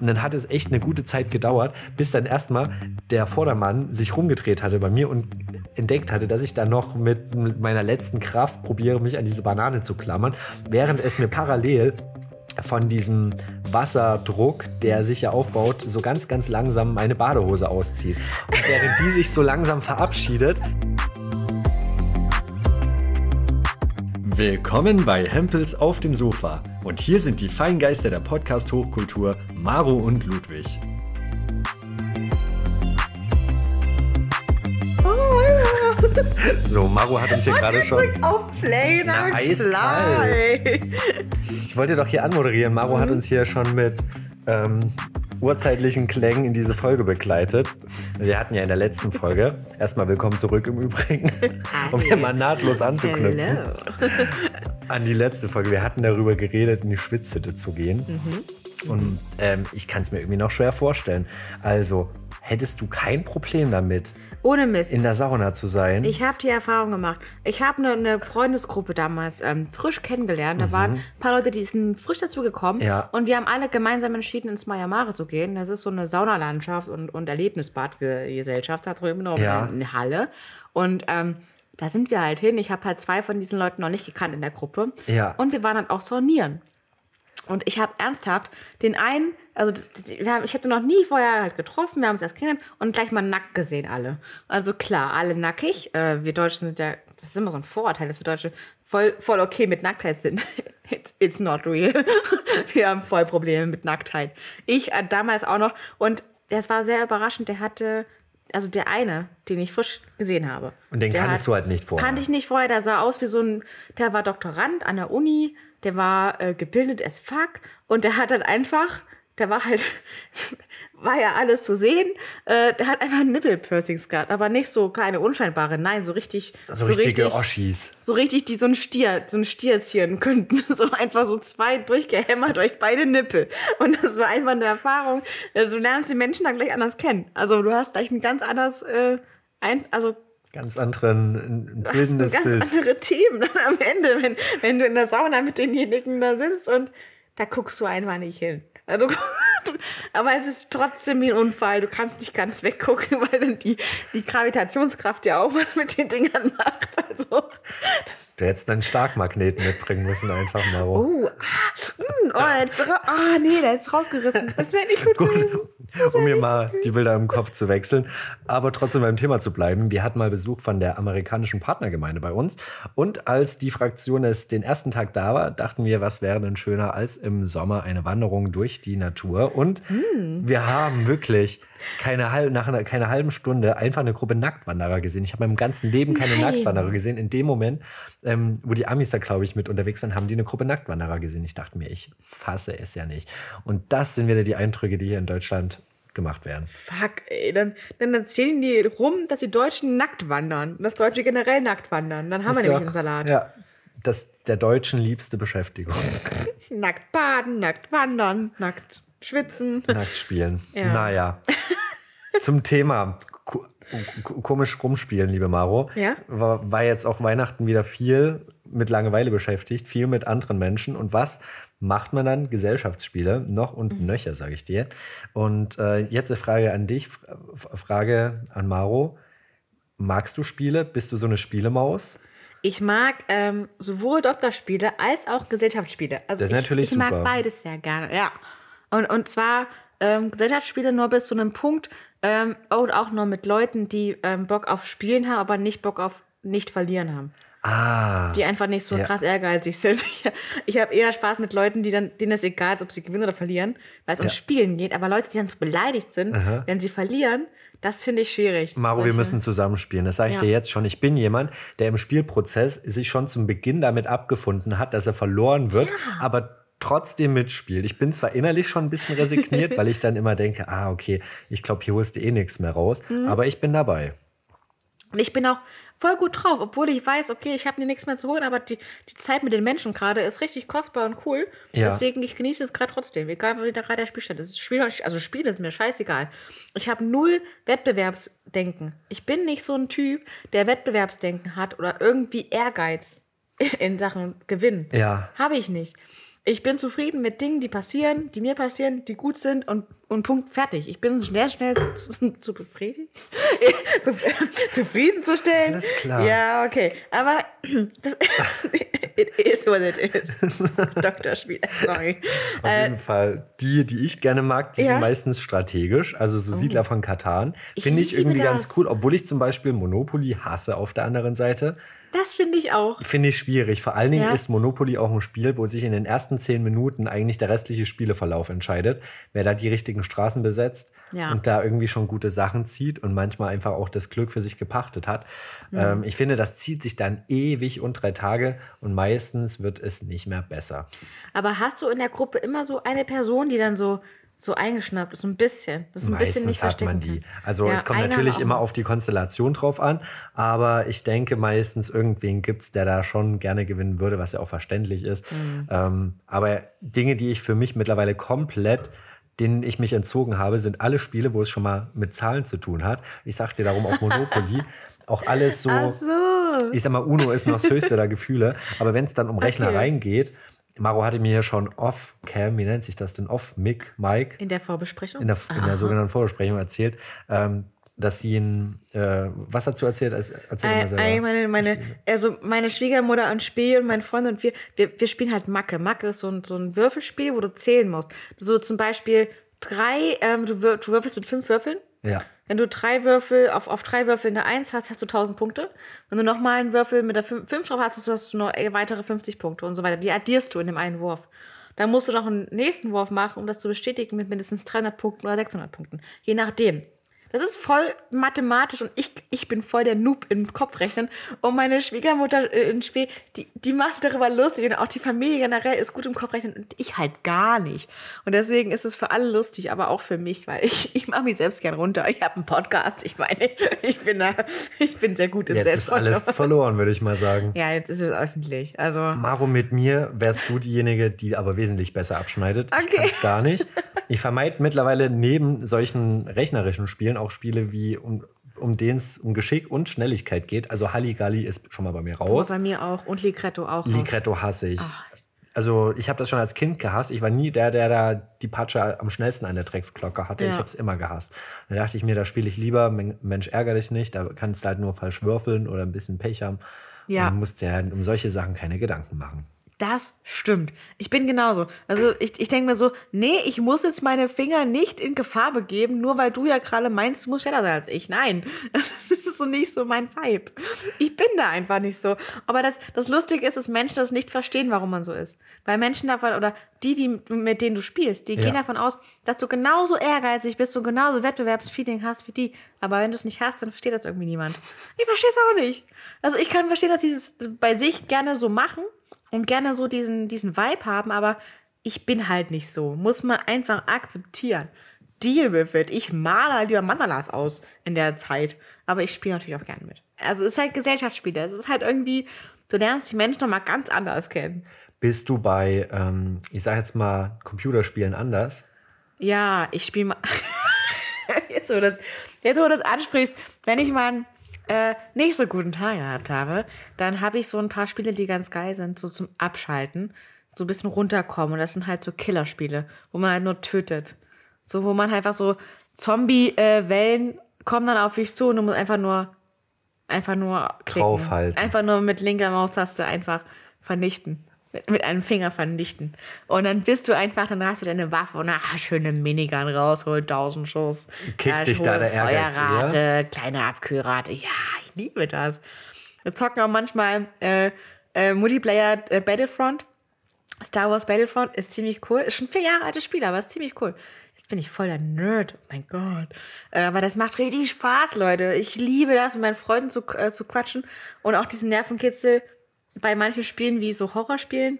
Und dann hat es echt eine gute Zeit gedauert, bis dann erstmal der Vordermann sich rumgedreht hatte bei mir und entdeckt hatte, dass ich dann noch mit meiner letzten Kraft probiere, mich an diese Banane zu klammern, während es mir parallel von diesem Wasserdruck, der sich ja aufbaut, so ganz, ganz langsam meine Badehose auszieht. Und während die sich so langsam verabschiedet, Willkommen bei Hempels auf dem Sofa. Und hier sind die Feingeister der Podcast-Hochkultur, Maro und Ludwig. So, Maro hat uns hier gerade schon. Auf Play, Na, eiskalt. Ich wollte doch hier anmoderieren. Maro hat uns hier schon mit ähm, urzeitlichen Klängen in diese Folge begleitet. Wir hatten ja in der letzten Folge, erstmal willkommen zurück im Übrigen, um hier mal nahtlos anzuknüpfen. Hello. an die letzte Folge. Wir hatten darüber geredet, in die Schwitzhütte zu gehen. Und ähm, ich kann es mir irgendwie noch schwer vorstellen. Also, hättest du kein Problem damit, Ohne Mist. in der Sauna zu sein? Ich habe die Erfahrung gemacht. Ich habe eine, eine Freundesgruppe damals ähm, frisch kennengelernt. Da waren ein paar Leute, die sind frisch dazugekommen. Mhm. Ja. Und wir haben alle gemeinsam entschieden, ins Maya Mare zu gehen. Das ist so eine Saunalandschaft und, und Erlebnisbadgesellschaft da drüben noch Ja. in Halle. Und ähm, da sind wir halt hin. Ich habe halt zwei von diesen Leuten noch nicht gekannt in der Gruppe. Ja. Und wir waren dann auch saunieren. Und ich habe ernsthaft den einen, also das, wir haben, ich habe den noch nie vorher halt getroffen, wir haben uns erst kennengelernt und gleich mal nackt gesehen alle. Also klar, alle nackig. Äh, wir Deutschen sind ja, das ist immer so ein Vorurteil, dass wir Deutsche voll, voll okay mit Nacktheit sind. It's, it's not real. wir haben voll Probleme mit Nacktheit. Ich äh, damals auch noch. Und das war sehr überraschend. Der hatte, also der eine, den ich frisch gesehen habe. Und den kanntest du halt nicht vorher. Kannte ich nicht vorher. Der sah aus wie so ein, der war Doktorand an der Uni, der war äh, gebildet as fuck und der hat dann einfach, der war halt, war ja alles zu sehen, äh, der hat einfach Nippelpiercings gehabt, aber nicht so kleine unscheinbare, nein, so richtig, so, richtige Oschis. so richtig, die so ein Stier, so ein Stier ziehen könnten. So einfach so zwei durchgehämmert durch beide Nippel. Und das war einfach eine Erfahrung. Also du lernst die Menschen dann gleich anders kennen. Also du hast gleich ein ganz anderes, äh, ein, also Ganz anderen, ein bildendes ganz Bild. andere Themen dann am Ende, wenn, wenn du in der Sauna mit denjenigen da sitzt und da guckst du einfach nicht hin. Also, aber es ist trotzdem wie ein Unfall. Du kannst nicht ganz weggucken, weil dann die, die Gravitationskraft ja auch was mit den Dingern macht. Also, das, Du hättest einen Starkmagneten mitbringen müssen, einfach mal. oh, ah, mm, oh, jetzt, ah, nee, der ist rausgerissen. Das wäre nicht gut, gewesen. Um mir mal die Bilder im Kopf zu wechseln. Aber trotzdem beim Thema zu bleiben. Wir hatten mal Besuch von der amerikanischen Partnergemeinde bei uns. Und als die Fraktion es den ersten Tag da war, dachten wir, was wäre denn schöner als im Sommer eine Wanderung durch die Natur. Und wir haben wirklich keine, halb, nach einer keine halben Stunde einfach eine Gruppe Nacktwanderer gesehen. Ich habe in meinem ganzen Leben keine Nein. Nacktwanderer gesehen. In dem Moment, ähm, wo die Amis da, glaube ich, mit unterwegs waren, haben die eine Gruppe Nacktwanderer gesehen. Ich dachte mir, ich fasse es ja nicht. Und das sind wieder die Eindrücke, die hier in Deutschland gemacht werden. Fuck, ey, dann, dann erzählen die rum, dass die Deutschen nackt wandern. Und dass Deutsche generell nackt wandern. Dann haben wir Ist nämlich einen Salat. Ja, das der Deutschen liebste Beschäftigung. Nackt baden, nackt wandern, nackt schwitzen. Nackt spielen. Ja. Naja. Zum Thema ko ko- komisch rumspielen, liebe Maro. Ja? War, war jetzt auch Weihnachten wieder viel mit Langeweile beschäftigt, viel mit anderen Menschen. Und was macht man dann? Gesellschaftsspiele, noch und Mhm. nöcher, sage ich dir. Und äh, jetzt eine Frage an dich, Frage an Maro. Magst du Spiele? Bist du so eine Spielemaus? Ich mag ähm, sowohl Doktorspiele als auch Gesellschaftsspiele. Also Das ist ich, natürlich ich mag super. beides sehr gerne, ja. Und, und zwar ähm, Gesellschaftsspiele nur bis zu einem Punkt ähm, und auch nur mit Leuten, die ähm, Bock auf Spielen haben, aber nicht Bock auf nicht verlieren haben. Ah. Die einfach nicht so Ja. krass ehrgeizig sind. Ich, ich habe eher Spaß mit Leuten, die dann, denen es egal ist, ob sie gewinnen oder verlieren, weil es ums Ja. Spielen geht. Aber Leute, die dann so beleidigt sind, Aha. wenn sie verlieren, das finde ich schwierig. Maro, wir müssen zusammenspielen. Das sage ich Ja. dir jetzt schon. Ich bin jemand, der im Spielprozess sich schon zum Beginn damit abgefunden hat, dass er verloren wird, aber trotzdem mitspielt. Ich bin zwar innerlich schon ein bisschen resigniert, weil ich dann immer denke, ah, okay, ich glaube, hier holst du eh nichts mehr raus, Mhm. aber ich bin dabei. Und ich bin auch voll gut drauf, obwohl ich weiß, okay, ich habe mir nichts mehr zu holen, aber die, die Zeit mit den Menschen gerade ist richtig kostbar und cool. Ja. Deswegen, ich genieße es gerade trotzdem, egal wie da gerade der Spielstand ist. Spiel, also Spiel ist mir scheißegal. Ich habe null Wettbewerbsdenken. Ich bin nicht so ein Typ, der Wettbewerbsdenken hat oder irgendwie Ehrgeiz in Sachen Gewinn. Ja. Habe ich nicht. Ich bin zufrieden mit Dingen, die passieren, die mir passieren, die gut sind und, und Punkt, fertig. Ich bin schnell, schnell zu, zu befriedigt, zu, zufriedenzustellen. Alles klar. Ja, okay. Aber das, it is what it is. Dr. Spiel, sorry. Auf jeden Fall. Die, die ich gerne mag, die Äh, Ja. Oh. sind meistens strategisch. Also so Siedler von Katan. Ich Finde ich liebe irgendwie das. ganz cool, obwohl ich zum Beispiel Monopoly hasse auf der anderen Seite. Das finde ich auch. Finde ich schwierig. Vor allen Dingen Ja. ist Monopoly auch ein Spiel, wo sich in den ersten zehn Minuten eigentlich der restliche Spieleverlauf entscheidet. Wer da die richtigen Straßen besetzt Ja. und da irgendwie schon gute Sachen zieht und manchmal einfach auch das Glück für sich gepachtet hat. Mhm. Ähm, ich finde, das zieht sich dann ewig und drei Tage und meistens wird es nicht mehr besser. Aber hast du in der Gruppe immer so eine Person, die dann so, so eingeschnappt ist, so ein bisschen, das so ein bisschen nicht Meistens hat man die. Also Ja, es kommt natürlich immer auf die Konstellation drauf an, aber ich denke meistens irgendwen gibt es, der da schon gerne gewinnen würde, was ja auch verständlich ist. Mhm. Ähm, aber Dinge, die ich für mich mittlerweile komplett denen ich mich entzogen habe, sind alle Spiele, wo es schon mal mit Zahlen zu tun hat. Ich sag dir darum auch Monopoly. auch alles so, Ach so. ich sag mal, Uno ist noch das höchste der Gefühle. Aber wenn es dann um Rechnereien geht, Maro hatte mir ja schon off-cam, wie nennt sich das denn? Off-mic, Mike, In der Vorbesprechung? in der, in der sogenannten Vorbesprechung erzählt, ähm, dass sie ein, äh, was dazu erzählt? Erzähl mal selber. ei, meine, meine, also meine Schwiegermutter und Spiel und mein Freund und wir, wir, wir spielen halt Macke. Macke ist so ein, so ein Würfelspiel, wo du zählen musst. So zum Beispiel drei, ähm, du, wür du würfelst mit fünf Würfeln. Ja. Wenn du drei Würfel, auf, auf drei Würfel eine Eins hast, hast du 1000 Punkte. Wenn du nochmal einen Würfel mit der 5 drauf hast, hast du noch weitere 50 Punkte und so weiter. Die addierst du in dem einen Wurf. Dann musst du noch einen nächsten Wurf machen, um das zu bestätigen mit mindestens 300 Punkten oder 600 Punkten. Je nachdem. Das ist voll mathematisch und ich, ich bin voll der Noob im Kopfrechnen. Und meine Schwiegermutter äh, in Spee, die, die macht sich darüber lustig und auch die Familie generell ist gut im Kopfrechnen und ich halt gar nicht. Und deswegen ist es für alle lustig, aber auch für mich, weil ich, ich mache mich selbst gern runter. Ich habe einen Podcast, ich meine, ich bin da, ich bin sehr gut im Jetzt ist alles verloren, würde ich mal sagen. Ja, jetzt ist es öffentlich. Also, Maro, mit mir wärst du diejenige, die aber wesentlich besser abschneidet. Ich Okay. kann es gar nicht. Ich vermeide mittlerweile neben solchen rechnerischen Spielen auch Spiele wie um, um denen es um Geschick und Schnelligkeit geht. Also Halligalli ist schon mal bei mir raus. bei mir auch und Ligretto auch. Ligretto hasse ich. Also ich habe das schon als Kind gehasst. Ich war nie der, der da die Patsche am schnellsten an der Drecksglocke hatte. Ja. Ich habe es immer gehasst. Da dachte ich mir, da spiele ich lieber, Men- Mensch, ärgere dich nicht. Da kannst du halt nur falsch würfeln oder ein bisschen Pech haben. Ja. Und musst dir halt um solche Sachen keine Gedanken machen. Das stimmt. Ich bin genauso. Also ich, ich denke mir so, nee, ich muss jetzt meine Finger nicht in Gefahr begeben, nur weil du ja gerade meinst, du musst schneller sein als ich. Nein, das ist so nicht so mein Vibe. Ich bin da einfach nicht so. Aber das, das Lustige ist, dass Menschen das nicht verstehen, warum man so ist. Weil Menschen davon, oder die, die mit denen du spielst, die Ja. gehen davon aus, dass du genauso ehrgeizig bist und genauso Wettbewerbsfeeling hast wie die. Aber wenn du es nicht hast, dann versteht das irgendwie niemand. Ich verstehe es auch nicht. Also ich kann verstehen, dass sie es bei sich gerne so machen und gerne so diesen, diesen Vibe haben, aber ich bin halt nicht so. Muss man einfach akzeptieren. Deal with it. Ich male halt lieber Mandalas aus in der Zeit. Aber ich spiele natürlich auch gerne mit. Also es ist halt Gesellschaftsspiele. Es ist halt irgendwie, du lernst die Menschen nochmal ganz anders kennen. Bist du bei, ähm, ich sag jetzt mal, Computerspielen anders? Ja, ich spiele mal. jetzt, wo du das, jetzt, wo du das ansprichst, wenn ich mal äh, nicht so guten Tag gehabt habe, dann habe ich so ein paar Spiele, die ganz geil sind, so zum Abschalten, so ein bisschen runterkommen. Und das sind halt so Killerspiele, wo man halt nur tötet. So, wo man einfach so Zombie-Wellen kommen dann auf dich zu und du musst einfach nur, einfach nur klicken. Draufhalten. Einfach nur mit linker Maustaste einfach vernichten. Mit, einem Finger vernichten. Und dann bist du einfach, dann hast du deine Waffe und ah, schöne Minigun rausholen, 1000 Schuss. Kickt dich da der Ehrgeiz Feuerrate, kleine Abkühlrate. Ja, ich liebe das. Wir zocken auch manchmal äh, äh, Multiplayer äh, Battlefront. Star Wars Battlefront ist ziemlich cool. Ist schon vier Jahre altes Spiel, aber ist ziemlich cool. Jetzt bin ich voll der Nerd. Oh mein Gott. Äh, aber das macht richtig Spaß, Leute. Ich liebe das, mit meinen Freunden zu, äh, zu quatschen. Und auch diesen Nervenkitzel bei manchen Spielen wie so Horrorspielen.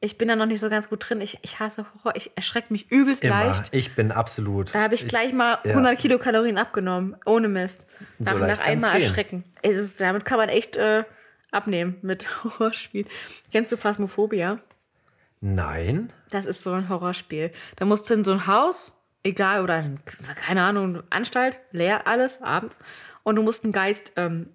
Ich bin da noch nicht so ganz gut drin. Ich, ich hasse Horror. Ich erschrecke mich übelst Immer. leicht. Ich bin absolut. Da habe ich gleich mal ja. 100 Kilokalorien abgenommen. Ohne Mist. So Nach, leicht nach einmal gehen. erschrecken. Es ist, damit kann man echt äh, abnehmen mit Horrorspielen. Kennst du Phasmophobia? Nein. Das ist so ein Horrorspiel. Da musst du in so ein Haus, egal, oder in, keine Ahnung, Anstalt, leer alles, abends. Und du musst einen Geist ähm,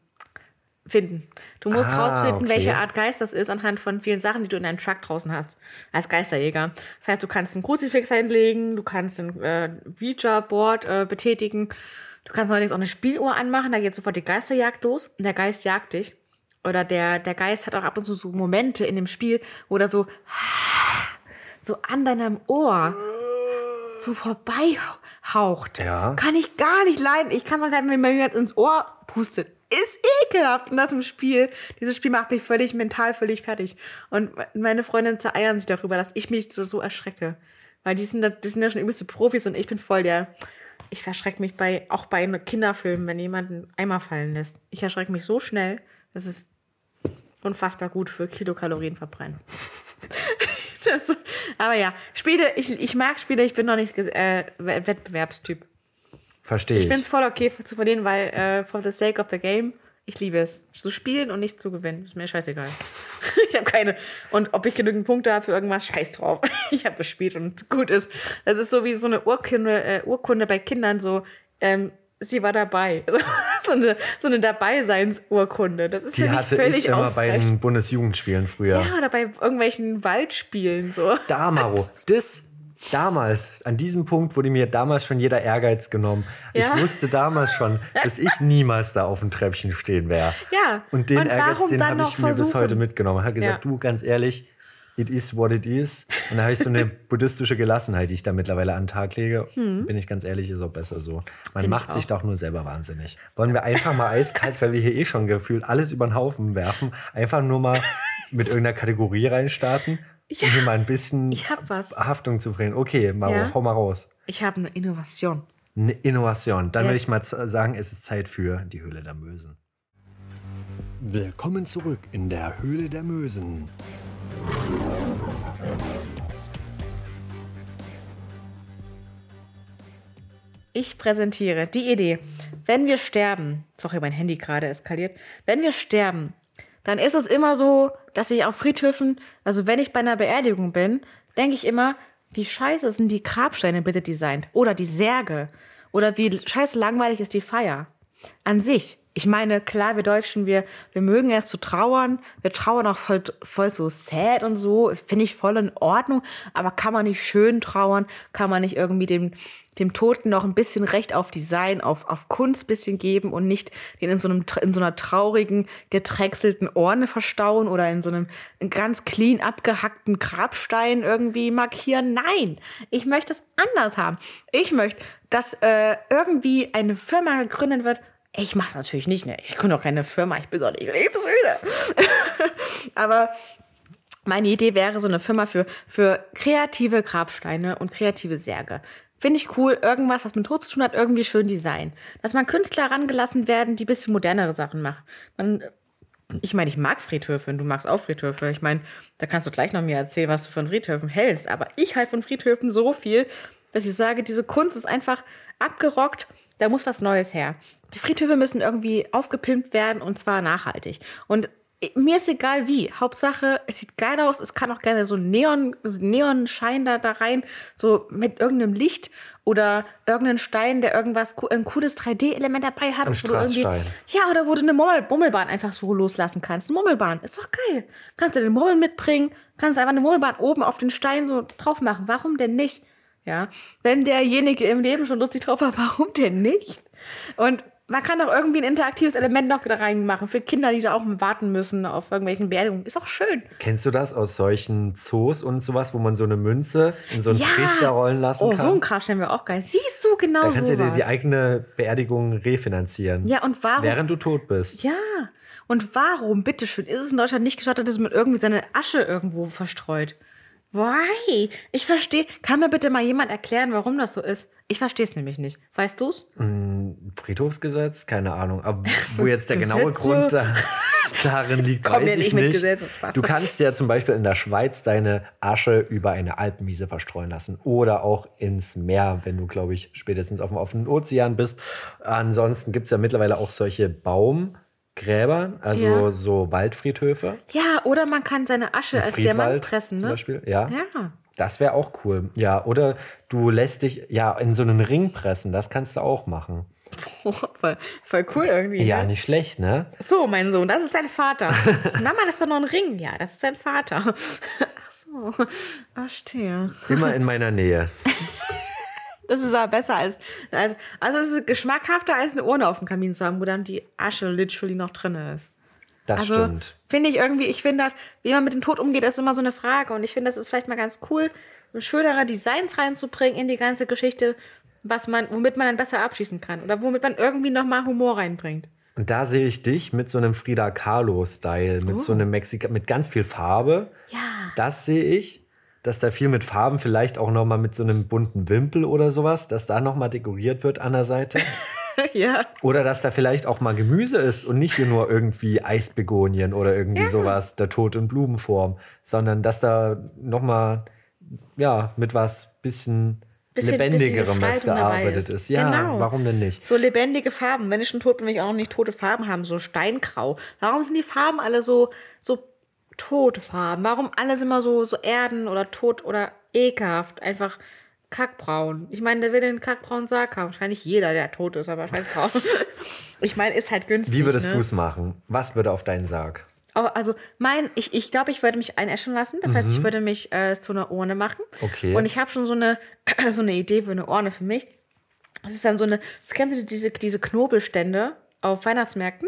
finden. Du musst Ah, rausfinden, okay. welche Art Geist das ist, anhand von vielen Sachen, die du in deinem Truck draußen hast. Als Geisterjäger. Das heißt, du kannst einen Kruzifix einlegen, du kannst ein äh, Ouija-Board äh, betätigen, du kannst allerdings auch eine Spieluhr anmachen, da geht sofort die Geisterjagd los und der Geist jagt dich. Oder der, der Geist hat auch ab und zu so Momente in dem Spiel, wo er so, so an deinem Ohr so vorbeihaucht. Ja. Kann ich gar nicht leiden. Ich kann es nicht leiden, wenn mir jemand ins Ohr pustet. Ist ekelhaft. Und das im Spiel. Dieses Spiel macht mich völlig mental völlig fertig. Und meine Freundinnen zereiern sich darüber, dass ich mich so, so erschrecke. Weil die sind, die sind ja schon übelste Profis und ich bin voll der. Ich erschrecke mich bei, auch bei Kinderfilmen, wenn jemand einen Eimer fallen lässt. Ich erschrecke mich so schnell, das ist unfassbar gut für Kilokalorien verbrennen. das, aber ja, Spiele, ich, ich mag Spiele, ich bin noch nicht äh, Wettbewerbstyp. Verstehe Ich ich. finde es voll okay zu verlieren, weil äh, for the sake of the game, ich liebe es. Zu spielen und nicht zu gewinnen. Ist mir scheißegal. ich habe keine. Und ob ich genügend Punkte habe für irgendwas, scheiß drauf. ich habe gespielt und gut ist. Das ist so wie so eine Urkunde, äh, Urkunde bei Kindern, so, ähm, sie war dabei. so eine, so eine Dabeiseinsurkunde. Das ist Die hatte völlig ich immer bei ausreichend. den Bundesjugendspielen früher. Ja, oder bei irgendwelchen Waldspielen so. Da, Maro, das damals, an diesem Punkt wurde mir damals schon jeder Ehrgeiz genommen. Ja. Ich wusste damals schon, dass ich niemals da auf dem Treppchen stehen wäre. Ja. Und den Und Ehrgeiz, den habe ich mir bis heute mitgenommen. Habe gesagt, Ja. du, ganz ehrlich, it is what it is. Und da habe ich so eine buddhistische Gelassenheit, die ich da mittlerweile an den Tag lege. Bin ich ganz ehrlich, ist auch besser so. Man Hm. ich macht sich doch nur selber wahnsinnig. Wollen wir einfach mal eiskalt, weil wir hier eh schon gefühlt alles über den Haufen werfen, einfach nur mal mit irgendeiner Kategorie reinstarten, um hier mal ein bisschen Ich hab was. Haftung zu bringen. Okay, Maro, Ja. hau mal raus. Ich habe eine Innovation. Eine Innovation. Dann Yes. würde ich mal sagen, es ist Zeit für die Höhle der Mösen. Willkommen zurück in der Höhle der Mösen. Ich präsentiere die Idee. Wenn wir sterben, sorry, mein Handy gerade eskaliert, wenn wir sterben, dann ist es immer so, dass ich auf Friedhöfen, also wenn ich bei einer Beerdigung bin, denke ich immer, wie scheiße sind die Grabsteine bitte designt oder die Särge oder wie scheiße langweilig ist die Feier. An sich. Ich meine, klar, wir Deutschen, wir, wir mögen erst zu trauern. Wir trauern auch voll, voll so sad und so. Finde ich voll in Ordnung. Aber kann man nicht schön trauern? Kann man nicht irgendwie dem, dem Toten noch ein bisschen Recht auf Design, auf, auf Kunst bisschen geben und nicht den in so, einem, in so einer traurigen, gedrechselten Urne verstauen oder in so einem ganz clean abgehackten Grabstein irgendwie markieren? Nein, ich möchte es anders haben. Ich möchte, dass äh, irgendwie eine Firma gegründet wird, ich mache natürlich nicht, ne? Ich gründe auch keine Firma, ich bin doch nicht lebensmüde. Aber meine Idee wäre so eine Firma für, für kreative Grabsteine und kreative Särge. Finde ich cool, irgendwas, was mit Tod zu tun hat, irgendwie schön Design. Dass man Künstler herangelassen werden, die ein bisschen modernere Sachen machen. Man, ich meine, ich mag Friedhöfe und du magst auch Friedhöfe. Ich meine, da kannst du gleich noch mir erzählen, was du von Friedhöfen hältst. Aber ich halte von Friedhöfen so viel, dass ich sage, diese Kunst ist einfach abgerockt, da muss was Neues her. Die Friedhöfe müssen irgendwie aufgepimpt werden und zwar nachhaltig. Und mir ist egal wie. Hauptsache, es sieht geil aus. Es kann auch gerne so ein Neon, Neonschein da, da rein, so mit irgendeinem Licht oder irgendeinen Stein, der irgendwas, ein cooles 3D-Element dabei hat. Ein Strassstein. Ja, oder wo du eine Mummel, Mummelbahn einfach so loslassen kannst. Eine Mummelbahn, ist doch geil. Kannst du den Mummel mitbringen, kannst einfach eine Mummelbahn oben auf den Stein so drauf machen. Warum denn nicht? Ja, wenn derjenige im Leben schon lustig drauf war, warum denn nicht? Und man kann auch irgendwie ein interaktives Element noch da reinmachen für Kinder, die da auch warten müssen auf irgendwelchen Beerdigungen. Ist auch schön. Kennst du das aus solchen Zoos und sowas, wo man so eine Münze in so einen Trichter rollen lassen oh, kann? so ein Grabstein wäre auch geil. Siehst du genau da kannst du dir die eigene Beerdigung refinanzieren. Ja, und warum? Während du tot bist. Ja. Und warum, bitteschön, ist es in Deutschland nicht gestattet, dass man irgendwie seine Asche irgendwo verstreut? Why? Ich verstehe. Kann mir bitte mal jemand erklären, warum das so ist? Ich verstehe es nämlich nicht. Weißt du's? Friedhofsgesetz? Keine Ahnung. Aber wo jetzt der genaue? Grund da, darin liegt, Komm weiß nicht ich nicht. Spaß. Du kannst ja zum Beispiel in der Schweiz deine Asche über eine Alpenwiese verstreuen lassen oder auch ins Meer, wenn du, glaube ich, spätestens auf dem offenen Ozean bist. Ansonsten gibt es ja mittlerweile auch solche Baumgräber, also Ja. so Waldfriedhöfe. Ja, oder man kann seine Asche als Diamant pressen, ne? zum Beispiel. Ja. Ja. Das wäre auch cool. Ja, oder du lässt dich ja in so einen Ring pressen. Das kannst du auch machen. voll, voll cool irgendwie. Ja, ne? nicht schlecht, ne? So, mein Sohn, das ist dein Vater. Mama, das ist doch noch ein Ring. Ja, das ist dein Vater. Ach so, verstehe. Immer in meiner Nähe. Das ist aber besser als, als. Also, es ist geschmackhafter, als eine Urne auf dem Kamin zu haben, wo dann die Asche literally noch drin ist. Das Also, stimmt. finde ich irgendwie, ich finde, wie man mit dem Tod umgeht, ist immer so eine Frage. Und ich finde, das ist vielleicht mal ganz cool, schönere Designs reinzubringen in die ganze Geschichte, was man, womit man dann besser abschießen kann. Oder womit man irgendwie nochmal Humor reinbringt. Und da sehe ich dich mit so einem Frida Kahlo-Style, mit so einem Mexika, mit ganz viel Farbe. Ja. Das sehe ich, dass da viel mit Farben, vielleicht auch noch mal mit so einem bunten Wimpel oder sowas, dass da noch mal dekoriert wird an der Seite. ja. Oder dass da vielleicht auch mal Gemüse ist und nicht hier nur irgendwie Eisbegonien oder irgendwie sowas, der Tod in Blumenform, sondern dass da noch mal ja, mit was bisschen, Bisschen- lebendigerem bisschen gearbeitet ist. ist. Ja, Genau. warum denn nicht? So lebendige Farben. Wenn ich schon tot bin, will ich auch noch nicht tote Farben haben, so steingrau. Warum sind die Farben alle so, so tote Farben? Warum alles immer so, so Erden oder tot oder ekelhaft? Einfach kackbraun. Ich meine, der will den kackbraunen Sarg haben. Wahrscheinlich jeder, der tot ist, aber wahrscheinlich auch. Ich meine, ist halt günstig. Wie würdest ne? du es machen? Was würde auf deinen Sarg? Aber Also mein, ich, ich glaube, ich würde mich einäschen lassen. Das heißt, ich würde mich äh, zu einer Urne machen. Mhm. Okay. Und ich habe schon so eine, so eine Idee für eine Urne für mich. Das ist dann so eine, das kennst du diese, diese Knobelstände auf Weihnachtsmärkten?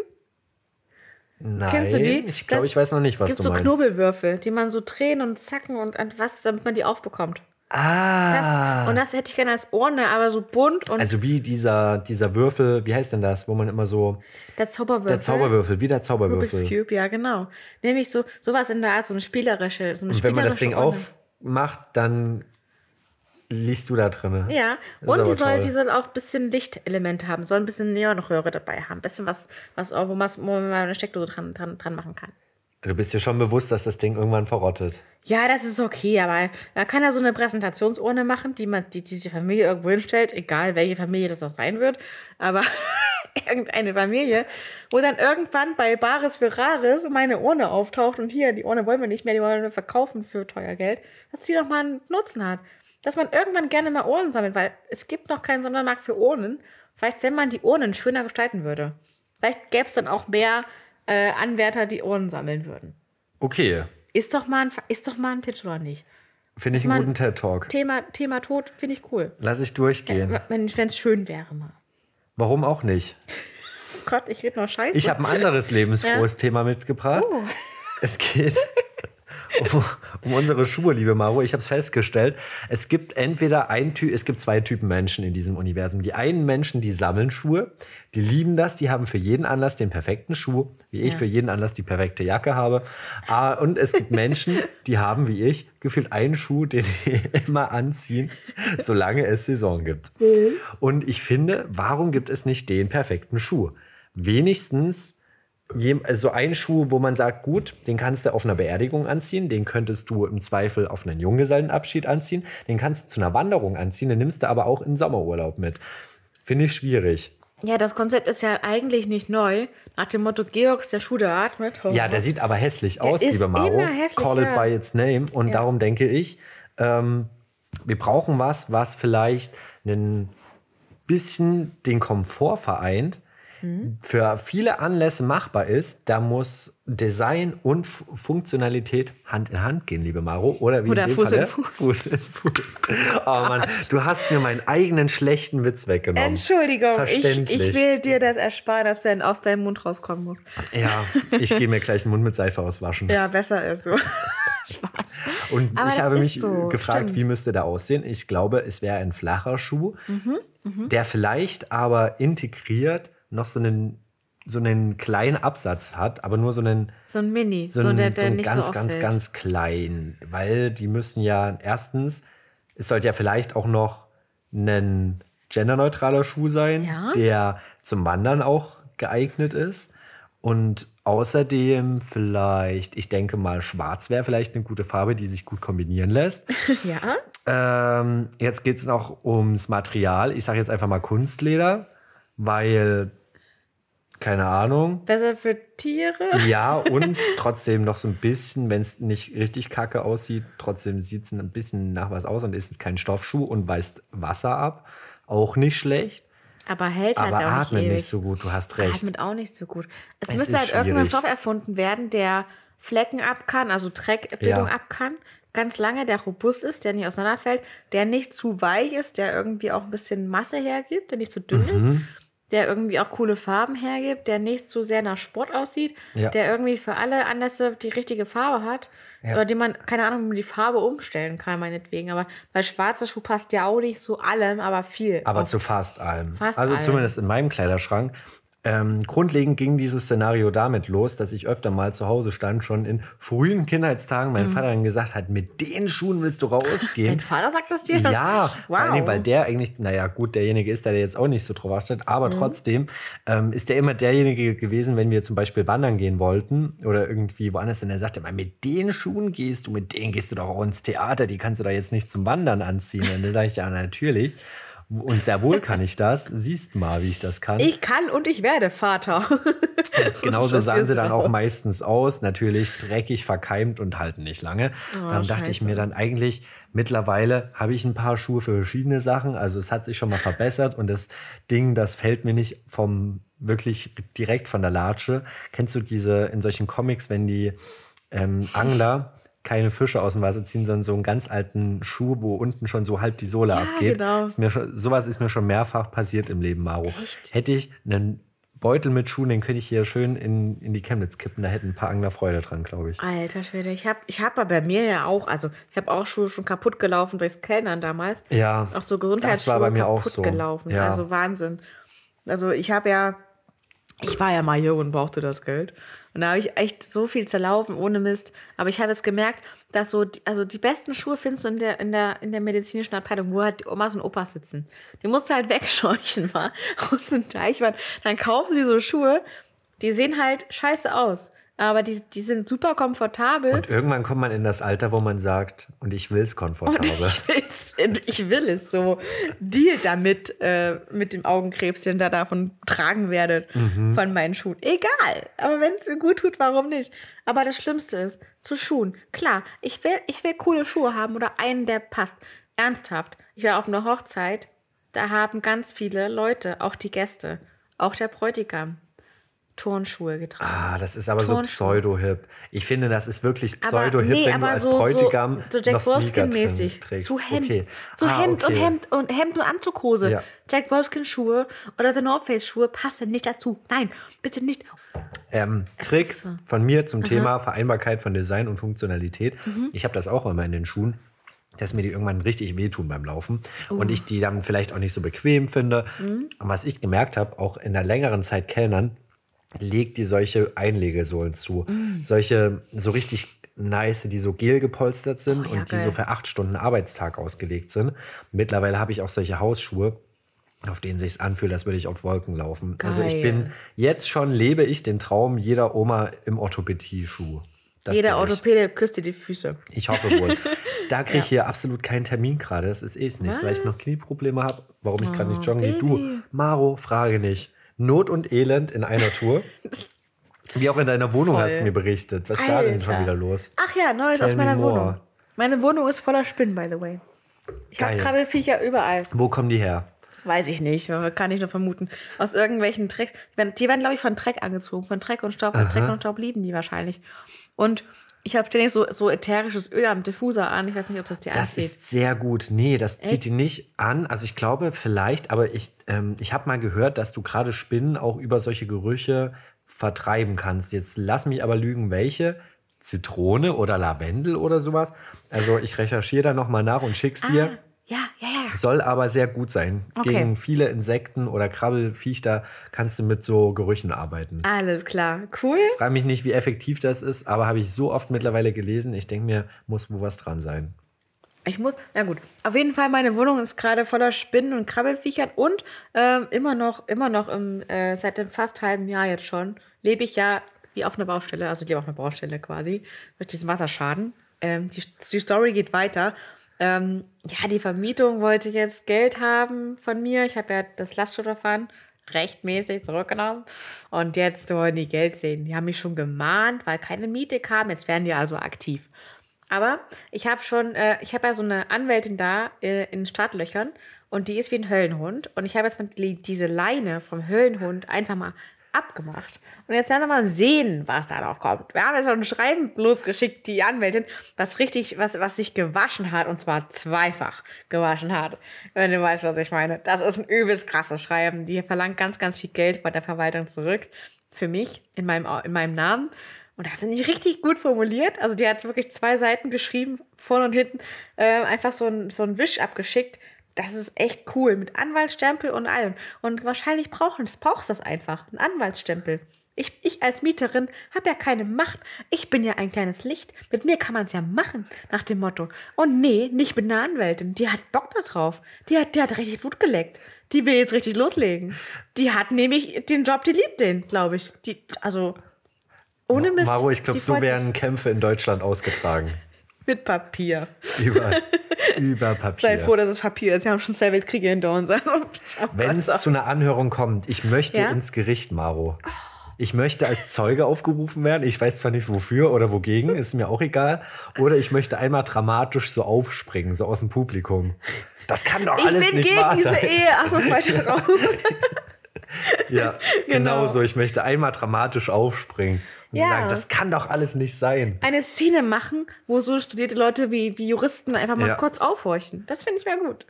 Nein, Kennst du die? ich glaube, Das ich weiß noch nicht, was Gibt du so meinst. Knobelwürfel, die man so drehen und zacken und was, damit man die aufbekommt. Das, ah, Und das hätte ich gerne als Urne, aber so bunt und also wie dieser, dieser Würfel, wie heißt denn das, wo man immer so, der Zauberwürfel. der Zauberwürfel, wie der Rubik's Zauberwürfel. Cube, ja, genau. Nämlich so sowas in der Art, so eine spielerische, so eine Und wenn man das Ding Urne. aufmacht, dann liest du da drin. Ja, und die soll, toll. die soll auch ein bisschen Lichtelemente haben, soll ein bisschen Neonröhre dabei haben, ein bisschen was, was auch, wo, man, wo man eine Steckdose dran, dran, dran machen kann. Du bist dir schon bewusst, dass das Ding irgendwann verrottet. Ja, das ist okay, aber man kann ja so eine Präsentationsurne machen, die man, die, die die Familie irgendwo hinstellt, egal welche Familie das auch sein wird, aber irgendeine Familie, wo dann irgendwann bei Bares für Rares meine Urne auftaucht und hier, die Urne wollen wir nicht mehr, die wollen wir verkaufen für teuer Geld, dass die doch mal einen Nutzen hat. Dass man irgendwann gerne mal Urnen sammelt, weil es gibt noch keinen Sondermarkt für Urnen. Vielleicht, wenn man die Urnen schöner gestalten würde. Vielleicht gäbe es dann auch mehr äh, Anwärter, die Urnen sammeln würden. Okay, Ist doch mal ein, ist doch mal ein Pitch, oder nicht? finde ich Dass einen guten TED-Talk. Thema, Thema Tod finde ich cool. Lass ich durchgehen. Wenn es schön wäre mal. Warum auch nicht? Gott, ich rede noch scheiße. Ich habe ein anderes lebensfrohes Ja. Thema mitgebracht. Oh. Es geht um, um unsere Schuhe, liebe Maro. Ich habe es festgestellt. Es gibt entweder ein Typ, es gibt zwei Typen Menschen in diesem Universum. Die einen Menschen, die sammeln Schuhe, die lieben das, die haben für jeden Anlass den perfekten Schuh, wie ich Ja. für jeden Anlass die perfekte Jacke habe. Ah, Und es gibt Menschen, die haben wie ich gefühlt einen Schuh, den die immer anziehen, solange es Saison gibt. Und ich finde, warum gibt es nicht den perfekten Schuh? Wenigstens jem- also ein Schuh, wo man sagt, gut, den kannst du auf einer Beerdigung anziehen, den könntest du im Zweifel auf einen Junggesellenabschied anziehen, den kannst du zu einer Wanderung anziehen, den nimmst du aber auch in Sommerurlaub mit. Finde ich schwierig. ja, das Konzept ist ja eigentlich nicht neu. Nach dem Motto, Georgs, der Schuh, der atmet. Ja, der sieht aber hässlich aus, ist liebe Maro. hässlich, Call it ja. by its name. Und Ja. darum denke ich, ähm, wir brauchen was, was vielleicht ein bisschen den Komfort vereint, Mhm. für viele Anlässe machbar ist. Da muss Design und Funktionalität Hand in Hand gehen, liebe Maro. Oder wie Oder in dem Fuß in Falle, Fuß. Fuß in Fuß. Oh Mann, du hast mir meinen eigenen schlechten Witz weggenommen. Entschuldigung, ich, Verständlich. ich will dir das ersparen, dass der aus deinem Mund rauskommen muss. Ja, ich gehe mir gleich den Mund mit Seife auswaschen. Ja, besser ist so. Spaß. Und Aber ich habe mich so, gefragt, stimmt. wie müsste der aussehen? Ich glaube, es wäre ein flacher Schuh, Mhm, der vielleicht aber integriert noch so einen, so einen kleinen Absatz hat, aber nur so einen, So ein Mini, so so, einen, der, so der einen nicht ganz, so ganz, ganz klein. Weil die müssen ja erstens, es sollte ja vielleicht auch noch ein genderneutraler Schuh sein, Ja. der zum Wandern auch geeignet ist. Und außerdem vielleicht, ich denke mal, schwarz wäre vielleicht eine gute Farbe, die sich gut kombinieren lässt. Ja, ähm, jetzt geht es noch ums Material. Ich sage jetzt einfach mal Kunstleder, weil, keine Ahnung. besser für Tiere. Ja, und trotzdem noch so ein bisschen, wenn es nicht richtig kacke aussieht, trotzdem sieht es ein bisschen nach was aus und ist kein Stoffschuh und weist Wasser ab. Auch nicht schlecht. Aber hält halt Aber auch nicht atmet ewig. nicht so gut, du hast recht. Atmet auch nicht so gut. Es, Es müsste halt irgendein schwierig. Stoff erfunden werden, der Flecken ab kann, also Dreckbildung Ja. ab kann. Ganz lange, der robust ist, der nicht auseinanderfällt, der nicht zu weich ist, der irgendwie auch ein bisschen Masse hergibt, der nicht zu dünn Mhm. ist, der irgendwie auch coole Farben hergibt, der nicht zu sehr nach Sport aussieht, Ja. der irgendwie für alle Anlässe die richtige Farbe hat. Ja. Oder die man, keine Ahnung, die Farbe umstellen kann, meinetwegen. Aber weil schwarzer Schuh passt ja auch nicht zu allem, aber viel. Aber zu fast allem. Fast also allem. zumindest in meinem Kleiderschrank. Ähm, grundlegend ging dieses Szenario damit los, dass ich öfter mal zu Hause stand, schon in frühen Kindheitstagen, mein Vater dann gesagt hat, mit den Schuhen willst du rausgehen. Dein Vater sagt das dir? Ja, Wow. weil der eigentlich, naja, gut, derjenige ist, der jetzt auch nicht so drauf achtet, aber Mhm. trotzdem ähm, ist der immer derjenige gewesen, wenn wir zum Beispiel wandern gehen wollten oder irgendwie woanders, denn er sagte immer, mit den Schuhen gehst du, mit denen gehst du doch auch ins Theater, die kannst du da jetzt nicht zum Wandern anziehen. Und dann sage ich, ja, natürlich. Und sehr wohl kann ich das. Siehst mal, wie ich das kann. Ich kann und ich werde Vater. Genauso sahen sie dann auch meistens aus. Natürlich dreckig, verkeimt und halten nicht lange. dann dachte ich scheiße. mir dann eigentlich, mittlerweile habe ich ein paar Schuhe für verschiedene Sachen. Also es hat sich schon mal verbessert und das Ding, das fällt mir nicht vom wirklich direkt von der Latsche. Kennst du diese in solchen Comics, wenn die ähm, Angler keine Fische aus dem Wasser ziehen, sondern so einen ganz alten Schuh, wo unten schon so halb die Sohle abgeht. genau. Ist mir schon, sowas ist mir schon mehrfach passiert im Leben, Maro. Hätte ich einen Beutel mit Schuhen, den könnte ich hier schön in, in die Chemnitz kippen. Da hätten ein paar Angler Freude dran, glaube ich. Alter Schwede, ich habe ich hab aber bei mir ja auch, also ich habe auch Schuhe schon kaputt gelaufen durchs Kellnern damals. Ja, Auch so das Gesundheitsschuhe war bei mir auch kaputt so. gelaufen. Ja. Also Wahnsinn. Also ich habe ja, ich war ja mal jung und brauchte das Geld. Und da habe ich echt so viel zerlaufen, ohne Mist. Aber ich habe jetzt gemerkt, dass so, die, also die besten Schuhe findest du in der, in der, in der medizinischen Abteilung, wo halt die Omas und Opas sitzen. Die musst du halt wegscheuchen, mal aus dem Teichwand. Dann kaufst du dir so Schuhe, die sehen halt scheiße aus. Aber die, die sind super komfortabel. Und irgendwann kommt man in das Alter, wo man sagt, und ich will es komfortabel. Ich, will's, ich will es so. Deal damit, äh, mit dem Augenkrebs, den da davon tragen werdet, Mhm. von meinen Schuhen. Egal. Aber wenn es mir gut tut, warum nicht? Aber das Schlimmste ist, zu Schuhen. Klar, ich will, ich will coole Schuhe haben oder einen, der passt. Ernsthaft. Ich war auf einer Hochzeit, da haben ganz viele Leute, auch die Gäste, auch der Bräutigam, Turnschuhe getragen. Ah, das ist aber so Turnschuhe. pseudo-hip. Ich finde, das ist wirklich pseudo-hip, nee, wenn du als so, Bräutigam so, so Jack Wolfskin-mäßig. trägst. Zu Hemd. Okay. So Ah, Hemd okay. und Hemd und Hemd und Anzughose. Ja. Jack Wolfskin-Schuhe oder The North Face-Schuhe passen nicht dazu. Nein, bitte nicht. Ähm, Trick so. von mir zum Thema Vereinbarkeit von Design und Funktionalität. Mhm. Ich habe das auch immer in den Schuhen, dass mir die irgendwann richtig wehtun beim Laufen Oh. und ich die dann vielleicht auch nicht so bequem finde. Mhm. Und was ich gemerkt habe, auch in der längeren Zeit Kellnern, legt die solche Einlegesohlen zu. Mhm. Solche so richtig nice, die so gel gepolstert sind Oh ja, und die geil. so für acht Stunden Arbeitstag ausgelegt sind. Mittlerweile habe ich auch solche Hausschuhe, auf denen sich anfühlt, als würde ich auf Wolken laufen. Also ich Geil. bin jetzt schon lebe ich den Traum jeder Oma im Orthopädie-Schuh. Das Jeder. Orthopäde küsst dir die Füße. Ich hoffe wohl. Da kriege ich hier absolut keinen Termin gerade. Das ist eh nächste, weil ich noch Knieprobleme habe. Warum ich gerade nicht joggen gehe. Du, Oh. Maro, frage nicht. Not und Elend in einer Tour. Wie auch in deiner Wohnung Voll. hast du mir berichtet. Was ist da denn schon wieder los? Ach ja, Neues Tell aus meiner me more. Wohnung. Meine Wohnung ist voller Spinnen, by the way. Ich habe. Krabbelfiecher überall. Wo kommen die her? Weiß ich nicht, kann ich nur vermuten. Aus irgendwelchen. Die werden, die werden glaube ich, von Dreck angezogen. Von Dreck und Staub. Von Dreck und Staub lieben die wahrscheinlich. Und ich habe ständig so, so ätherisches Öl am Diffuser an. Ich weiß nicht, ob das dir Das anzieht. ist sehr gut. Nee, das zieht Echt? die nicht an. Also ich glaube vielleicht, aber ich, ähm, ich habe mal gehört, dass du gerade Spinnen auch über solche Gerüche vertreiben kannst. Jetzt lass mich aber lügen, welche. Zitrone oder Lavendel oder sowas. Also ich recherchiere da nochmal nach und schick's dir. Ah, ja. Soll aber sehr gut sein. Okay. Gegen viele Insekten oder Krabbelfiechter kannst du mit so Gerüchen arbeiten. Alles klar. Cool. Frage mich nicht, wie effektiv das ist, aber habe ich so oft mittlerweile gelesen. Ich denke mir, muss wo was dran sein. Ich muss, na gut. Auf jeden Fall, meine Wohnung ist gerade voller Spinnen und Krabbelfiechern und ähm, immer noch, immer noch im, äh, seit dem fast halben Jahr jetzt schon, lebe ich ja wie auf einer Baustelle, also ich lebe auf einer Baustelle quasi, durch diesen Wasserschaden. Ähm, die, die Story geht weiter. Ähm, ja, die Vermietung wollte jetzt Geld haben von mir. Ich habe ja das Lastschifferfahren rechtmäßig zurückgenommen. Und jetzt wollen die Geld sehen. Die haben mich schon gemahnt, weil keine Miete kam. Jetzt werden die also aktiv. Aber ich habe schon, äh, ich habe ja so eine Anwältin da äh, in Startlöchern und die ist wie ein Höllenhund. Und ich habe jetzt mal die, diese Leine vom Höllenhund einfach mal abgemacht. Und jetzt werden wir mal sehen, was da noch kommt. Wir haben jetzt schon ein Schreiben losgeschickt, die Anwältin, was richtig, was, was sich gewaschen hat, und zwar zweifach gewaschen hat. Wenn du weißt, was ich meine. Das ist ein übelst krasses Schreiben. Die verlangt ganz, ganz viel Geld von der Verwaltung zurück. Für mich, in meinem, in meinem Namen. Und das sind die richtig gut formuliert. Also die hat wirklich zwei Seiten geschrieben, vorne und hinten, äh, einfach so ein, so ein Wisch abgeschickt. Das ist echt cool, mit Anwaltsstempel und allem. Und wahrscheinlich brauchen, das brauchst das einfach, ein Anwaltsstempel. Ich, ich als Mieterin habe ja keine Macht. Ich bin ja ein kleines Licht. Mit mir kann man es ja machen, nach dem Motto. Und nee, nicht mit einer Anwältin. Die hat Bock da drauf. Die hat, die hat richtig Blut geleckt. Die will jetzt richtig loslegen. Die hat nämlich den Job, die liebt den, glaube ich. Die, also, ohne Mist. Maro, ich glaube, so werden Kämpfe in Deutschland ausgetragen. Mit Papier. Über, über Papier. Sei froh, dass es Papier ist. Wir haben schon zwei Weltkriege hinter uns. Also, oh Wenn es zu einer Anhörung kommt, ich möchte Ja? ins Gericht, Maro. Ich möchte als Zeuge aufgerufen werden. Ich weiß zwar nicht wofür oder wogegen, ist mir auch egal. Oder ich möchte einmal dramatisch so aufspringen, so aus dem Publikum. Das kann doch ich alles bin nicht gegen wahr diese sein. Ehe. Achso, falscher Raum. Ja, genau. Genau. so. Ich möchte einmal dramatisch aufspringen und Ja. sagen, das kann doch alles nicht sein. Eine Szene machen, wo so studierte Leute wie, wie Juristen einfach mal Ja. kurz aufhorchen. Das finde ich mal gut.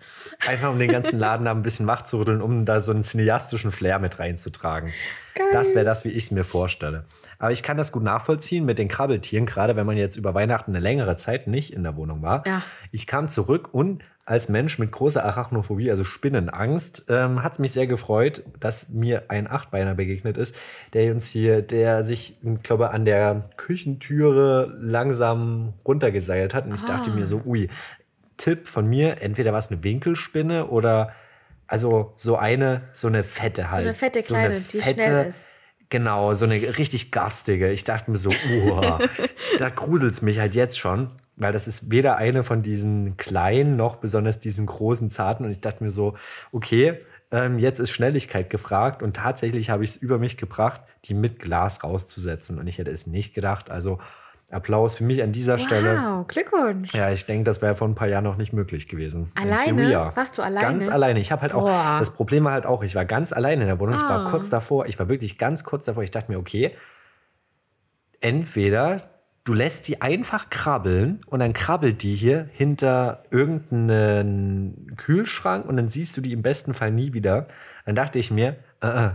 Einfach um den ganzen Laden da ein bisschen wach zu rütteln, um da so einen cineastischen Flair mit reinzutragen. Das wäre das, wie ich es mir vorstelle. Aber ich kann das gut nachvollziehen mit den Krabbeltieren, gerade wenn man jetzt über Weihnachten eine längere Zeit nicht in der Wohnung war. Ja. Ich kam zurück und als Mensch mit großer Arachnophobie, also Spinnenangst, ähm, hat es mich sehr gefreut, dass mir ein Achtbeiner begegnet ist, der uns hier, der sich, ich glaube, an der Küchentüre langsam runtergeseilt hat. Und ich dachte mir so, ui, Tipp von mir, entweder war es eine Winkelspinne oder also so eine, so eine fette halt. eine fette kleine, die schnell ist. Genau, so eine richtig garstige. Ich dachte mir so, uah, da gruselt es mich halt jetzt schon, weil das ist weder eine von diesen kleinen noch besonders diesen großen, zarten. Und ich dachte mir so, okay, ähm, jetzt ist Schnelligkeit gefragt und tatsächlich habe ich es über mich gebracht, die mit Glas rauszusetzen. Und ich hätte es nicht gedacht. Also Applaus für mich an dieser Stelle. Wow, Glückwunsch. Ja, ich denke, das wäre vor ein paar Jahren noch nicht möglich gewesen. Alleine? Warst du alleine? Ganz alleine. Ich habe halt auch, Boah. das Problem war halt auch, ich war ganz alleine in der Wohnung. Ich war Ah. kurz davor, ich war wirklich ganz kurz davor. Ich dachte mir, okay, entweder du lässt die einfach krabbeln und dann krabbelt die hier hinter irgendeinen Kühlschrank und dann siehst du die im besten Fall nie wieder. Dann dachte ich mir, äh, äh,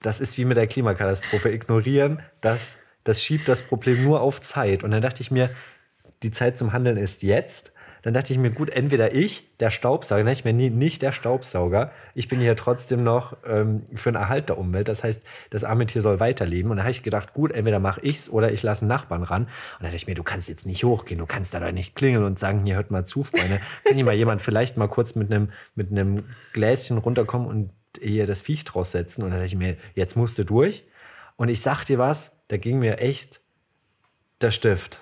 das ist wie mit der Klimakatastrophe. Ignorieren, das, das schiebt das Problem nur auf Zeit. Und dann dachte ich mir, die Zeit zum Handeln ist jetzt. Dann dachte ich mir, gut, entweder ich, der Staubsauger, dann dachte ich mir, nee, nicht der Staubsauger. Ich bin hier trotzdem noch ähm, für den Erhalt der Umwelt. Das heißt, das arme Tier soll weiterleben. Und dann habe ich gedacht, gut, entweder mache ich's oder ich lasse einen Nachbarn ran. Und dann dachte ich mir, du kannst jetzt nicht hochgehen, du kannst da doch nicht klingeln und sagen, hier hört mal zu, Freunde. Kann hier mal jemand vielleicht mal kurz mit einem mit Gläschen runterkommen und hier das Viech draus setzen? Und dann dachte ich mir, jetzt musst du durch. Und ich sag dir was, da ging mir echt der Stift.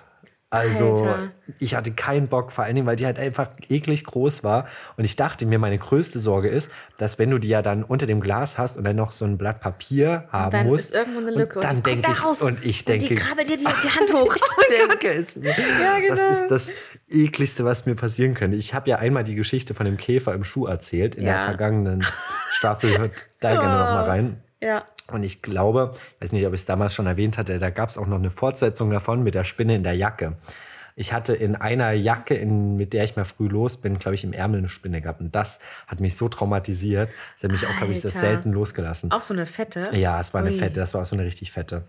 Also, Alter. ich hatte keinen Bock, vor allen Dingen, weil die halt einfach eklig groß war. Und ich dachte mir, meine größte Sorge ist, dass wenn du die ja dann unter dem Glas hast und dann noch so ein Blatt Papier haben dann musst. ist irgendwo eine Lücke. Und dann die denke da ich, raus. und ich Und denke, die krabbelt dir die, die Hand hoch. ich denke es mir. Ja, genau. Das ist das ekligste, was mir passieren könnte. Ich habe ja einmal die Geschichte von dem Käfer im Schuh erzählt. In der Ja. vergangenen Staffel hört da gerne noch mal rein. Ja. Und ich glaube, ich weiß nicht, ob ich es damals schon erwähnt hatte, da gab es auch noch eine Fortsetzung davon mit der Spinne in der Jacke. Ich hatte in einer Jacke, in, mit der ich mal früh los bin, glaube ich, im Ärmel eine Spinne gehabt. Und das hat mich so traumatisiert, dass er mich auch, glaube ich, das Alter. selten losgelassen. Auch so eine fette. Ja, es war eine Ui. fette, das war auch so eine richtig fette.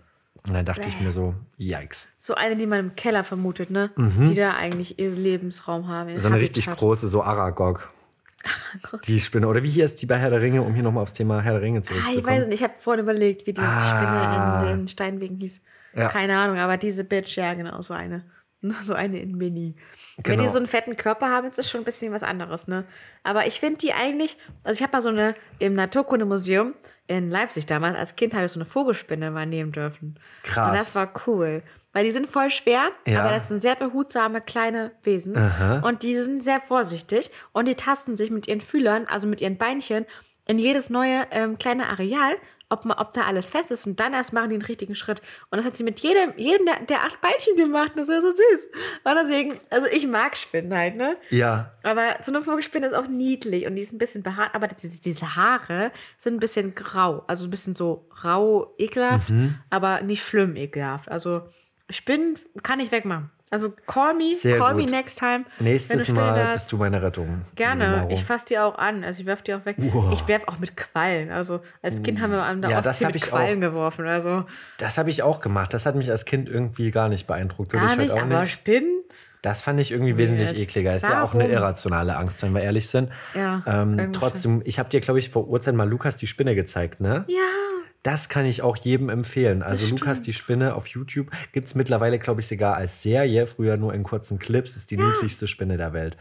Und dann dachte ich mir so, yikes. So eine, die man im Keller vermutet, ne? Die da eigentlich ihren Lebensraum haben. ihr Mhm. So eine richtig Habitat. große, so Aragog. Die Spinne. Oder wie hier ist die bei Herr der Ringe, um hier nochmal aufs Thema Herr der Ringe Ah, zurückzukommen? ich weiß nicht, ich habe vorhin überlegt, wie die Ah. Spinne in, in Steinwegen hieß. Ja. Keine Ahnung, aber diese Bitch, ja, genau, so eine. Nur so eine in Mini. Wenn Genau. die so einen fetten Körper haben, ist das schon ein bisschen was anderes, ne? Aber ich finde die eigentlich, also ich habe mal so eine, im Naturkundemuseum in Leipzig damals, als Kind habe ich so eine Vogelspinne mal nehmen dürfen. Krass. Und das war cool. Weil die sind voll schwer, Ja. aber das sind sehr behutsame kleine Wesen. Und die sind sehr vorsichtig und die tasten sich mit ihren Fühlern, also mit ihren Beinchen, in jedes neue ähm, kleine Areal ob, man, ob da alles fest ist und dann erst machen die einen richtigen Schritt. Und das hat sie mit jedem, jedem der, der acht Beinchen gemacht. Das war so süß. Und deswegen, also ich mag Spinnen halt, ne? Ja. Aber so eine Vogelspinne ist auch niedlich und die ist ein bisschen behaart, aber diese, diese Haare sind ein bisschen grau. Also ein bisschen so rau, ekelhaft, Mhm. aber nicht schlimm ekelhaft. Also Spinnen kann ich wegmachen. Also call me, Sehr call gut. me next time. Nächstes Mal ist. bist du meine Rettung. Gerne. Ich fasse die auch an. Also ich werfe die auch weg. Wow. Ich werfe auch mit Quallen. Also als Kind haben wir an der Ja, Ostsee mit Quallen geworfen. Also Das habe ich auch gemacht. Das hat mich als Kind irgendwie gar nicht beeindruckt. Gar heute nicht, auch aber nicht. Spinnen? Das fand ich irgendwie wesentlich ekliger. Ist ja auch eine Warum? irrationale Angst, wenn wir ehrlich sind. Ja, Ähm, trotzdem, ich habe dir, glaube ich, vor Uhrzeit mal Lukas die Spinne gezeigt, ne? Ja. Das kann ich auch jedem empfehlen. Also Lukas die Spinne auf YouTube gibt es mittlerweile, glaube ich, sogar als Serie. Früher nur in kurzen Clips. Ist die niedlichste Spinne der Welt.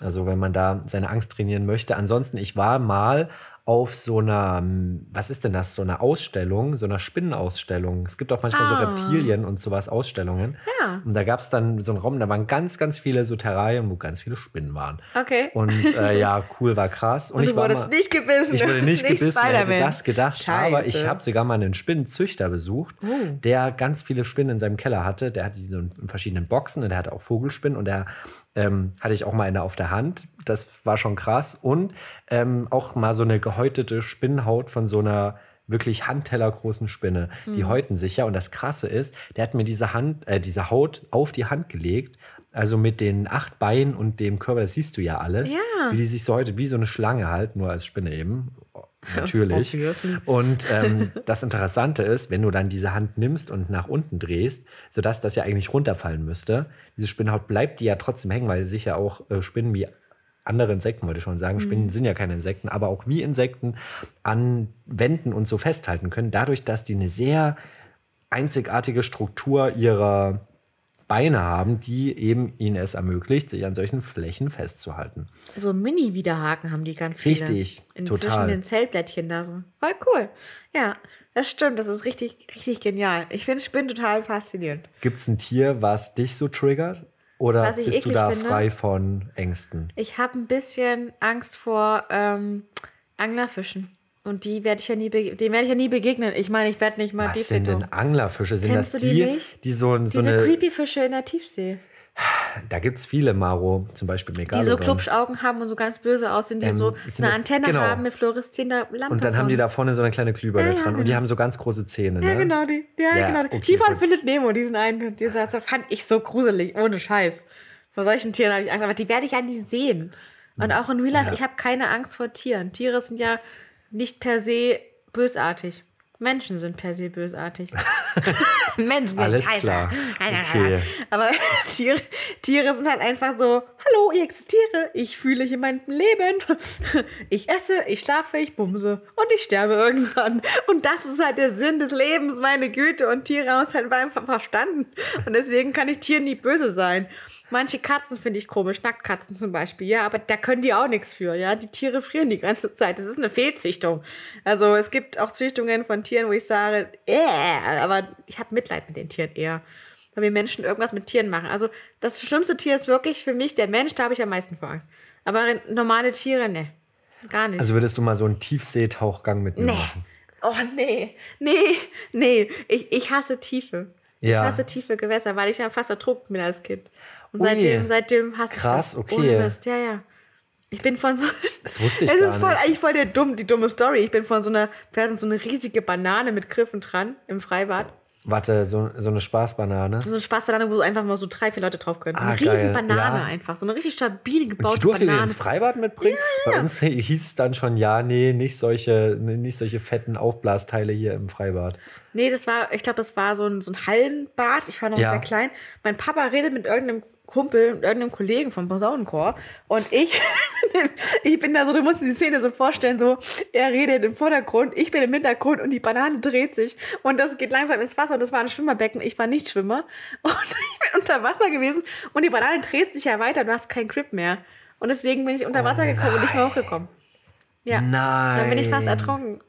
Also wenn man da seine Angst trainieren möchte. Ansonsten, ich war mal auf so einer, hm, was ist denn das, so einer Ausstellung, so einer Spinnenausstellung. Es gibt auch manchmal so Ah. Reptilien und sowas Ausstellungen. Ja. Und da gab es dann so einen Raum, da waren ganz, ganz viele so Terrarien, wo ganz viele Spinnen waren. Okay. Und äh, ja, cool war krass. Und, Und ich du war wurdest mal, nicht gebissen. ich wurde nicht, gebissen, wer hätte das gedacht. Aber ich Scheiße. habe sogar mal einen Spinnenzüchter besucht, Oh. der ganz viele Spinnen in seinem Keller hatte. Der hatte die so in verschiedenen Boxen und der hatte auch Vogelspinnen und der ähm, hatte ich auch mal eine auf der Hand. Das war schon krass. Und ähm, auch mal so eine gehäutete Spinnenhaut von so einer wirklich handtellergroßen Spinne. Die Hm. häuten sich ja. Und das Krasse ist, der hat mir diese, Hand, äh, diese Haut auf die Hand gelegt. Also mit den acht Beinen und dem Körper, das siehst du ja alles. Ja. Wie die sich so heute, wie so eine Schlange halt, nur als Spinne eben. Natürlich. Und ähm, das Interessante ist, wenn du dann diese Hand nimmst und nach unten drehst, sodass das ja eigentlich runterfallen müsste, diese Spinnenhaut bleibt die ja trotzdem hängen, weil sich ja auch äh, Spinnen wie andere Insekten, wollte ich schon sagen, Spinnen sind ja keine Insekten, aber auch wie Insekten an Wänden und so festhalten können, dadurch, dass die eine sehr einzigartige Struktur ihrer Beine haben, die eben ihnen es ermöglicht, sich an solchen Flächen festzuhalten. So Mini-Widerhaken haben die ganz viele. Richtig, total. Zwischen den Zellblättchen da so. Voll cool. Ja, das stimmt. Das ist richtig, richtig genial. Ich finde Spinnen total faszinierend. Gibt es ein Tier, was dich so triggert? Oder bist du da finde? frei von Ängsten? Ich habe ein bisschen Angst vor ähm, Anglerfischen. Und die werde ich ja nie, denen werde ich ja nie begegnen. Ich meine, ich werde nicht mal Was sind denn Anglerfische? Sind Kennst das du die die, nicht? die so, so Diese eine. creepy Fische in der Tiefsee. Da gibt es viele, Maro. Zum Beispiel Die Megalodon. so Klubschaugen haben und so ganz böse aussehen, die Ähm, so eine Antenne genau. haben mit fluoreszierender Lampe. Und dann haben die da vorne so eine kleine Glühbirne Ja, ja, dran. Und die haben so ganz große Zähne. Ja, ne? genau, die. Ja, Ja, genau. okay, die von so- Findet Nemo, diesen einen, dieser, das fand ich so gruselig, ohne Scheiß. Vor solchen Tieren habe ich Angst, aber die werde ich ja nie sehen. Und auch in Real Life, Ja. ich habe keine Angst vor Tieren. Tiere sind ja nicht per se bösartig. Menschen sind per se bösartig. Menschen sind Alles scheiße. klar. Okay. Aber Tiere, Tiere sind halt einfach so, hallo, ich existiere, ich fühle hier mein Leben, ich esse, ich schlafe, ich bumse und ich sterbe irgendwann. Und das ist halt der Sinn des Lebens, meine Güte. Und Tiere haben es halt einfach verstanden. Und deswegen kann ich Tieren nie böse sein. Manche Katzen finde ich komisch, Nacktkatzen zum Beispiel, ja, aber da können die auch nichts für, ja. Die Tiere frieren die ganze Zeit. Das ist eine Fehlzüchtung. Also es gibt auch Züchtungen von Tieren, wo ich sage, äh, aber ich habe Mitleid mit den Tieren eher weil wir Menschen irgendwas mit Tieren machen. Also das schlimmste Tier ist wirklich für mich der Mensch, da habe ich am meisten vor Angst. Aber normale Tiere, ne. Gar nicht. Also würdest du mal so einen Tiefseetauchgang mit mir nee. machen? Oh nee, nee, nee. Ich, ich hasse Tiefe. Ja. Ich hasse tiefe Gewässer, weil ich ja fast ertrunken bin als Kind. Und Ui. seitdem, seitdem hasse Krass, ich das. okay. Mist. Ja, ja. Ich bin von so. Das wusste ich Es ist voll, nicht. eigentlich voll der dumm, die dumme Story. Ich bin von so einer, wir hatten so eine riesige Banane mit Griffen dran im Freibad. Warte, so, so eine Spaßbanane. So eine Spaßbanane, wo einfach mal so drei, vier Leute drauf können. So Ah, eine riesen geil. Banane Ja. einfach. So eine richtig stabil Und gebaute die durfte Banane. ins Freibad mitbringen? Bei uns hieß es dann schon, ja, nee, nicht solche, nicht solche fetten Aufblasteile hier im Freibad. Nee, das war, ich glaube, das war so ein, so ein Hallenbad. Ich war noch Ja. sehr klein. Mein Papa redet mit irgendeinem Kumpel, irgendeinem Kollegen vom Posaunenchor. Und ich, ich bin da so, du musst dir die Szene so vorstellen, so, er redet im Vordergrund, ich bin im Hintergrund und die Banane dreht sich. Und das geht langsam ins Wasser. Und das war ein Schwimmerbecken. Ich war nicht Schwimmer. Und ich bin unter Wasser gewesen. Und die Banane dreht sich ja weiter. Du hast keinen Grip mehr. Und deswegen bin ich unter Wasser gekommen und nicht mehr hochgekommen. Ja. Nein. Dann bin ich fast ertrunken.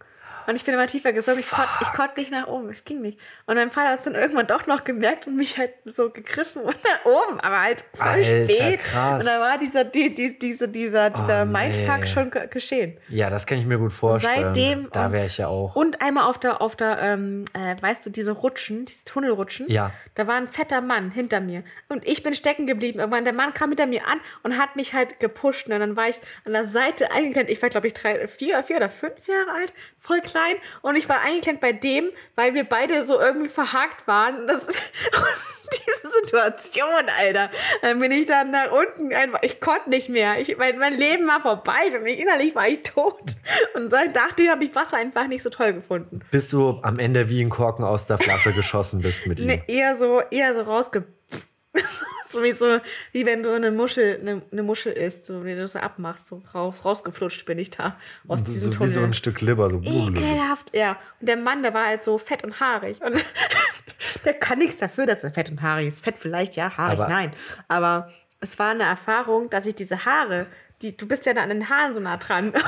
Und ich bin immer tiefer gesunken. Ich konnte ich konnt nicht nach oben. Es ging nicht. Und mein Vater hat es dann irgendwann doch noch gemerkt und mich halt so gegriffen und nach oben. Aber halt voll Alter, spät. krass. Und da war dieser, die, die, diese, dieser, dieser Oh, nee. Mindfuck schon ge- geschehen. Ja, das kann ich mir gut vorstellen. Seitdem. da wäre ich ja auch. Und einmal auf der, auf der ähm, äh, weißt du, diese Rutschen, diese Tunnelrutschen. Ja. Da war ein fetter Mann hinter mir. Und ich bin stecken geblieben. Irgendwann, der Mann kam hinter mir an und hat mich halt gepusht. Und dann war ich an der Seite eingeklemmt. Ich war, glaube ich, drei, vier, vier oder fünf Jahre alt, voll klein. Und ich war eingeklemmt bei dem, weil wir beide so irgendwie verhakt waren. Das, und diese Situation, Alter. Dann bin ich dann nach unten einfach, ich konnte nicht mehr. Ich, mein, mein Leben war vorbei. Für mich innerlich war ich tot. Und seit nachdem habe ich Wasser einfach nicht so toll gefunden. Bis du am Ende wie ein Korken aus der Flasche geschossen bist mit ihm. Nee, eher so, eher so rausge... so wie so, wie wenn du eine Muschel, eine, eine Muschel isst, so wie du so abmachst, so raus, rausgeflutscht bin ich da aus diesem so, wie so Tunnel. ein Stück Leber. So. Ekelhaft, ja. Und der Mann, der war halt so fett und haarig. Und der kann nichts dafür, dass er fett und haarig ist. Fett vielleicht, ja, haarig, Aber- nein. Aber es war eine Erfahrung, dass ich diese Haare, die, du bist ja da an den Haaren so nah dran.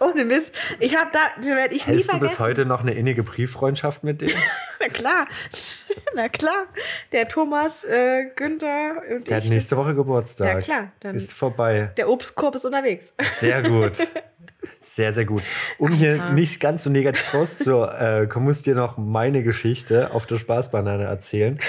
Ohne Mist. Ich habe da, werde ich nie Hältst du vergessen. bis heute noch eine innige Brieffreundschaft mit dem? Na klar. Na klar. Der Thomas, äh, Günther und Der hat ich. nächste Woche Geburtstag. Ja, klar, dann- Ist vorbei. Der Obstkorb ist unterwegs. Sehr gut. Sehr, sehr gut. Um hier Alter. nicht ganz so negativ rauszukommen, muss ich dir noch meine Geschichte auf der Spaßbanane erzählen.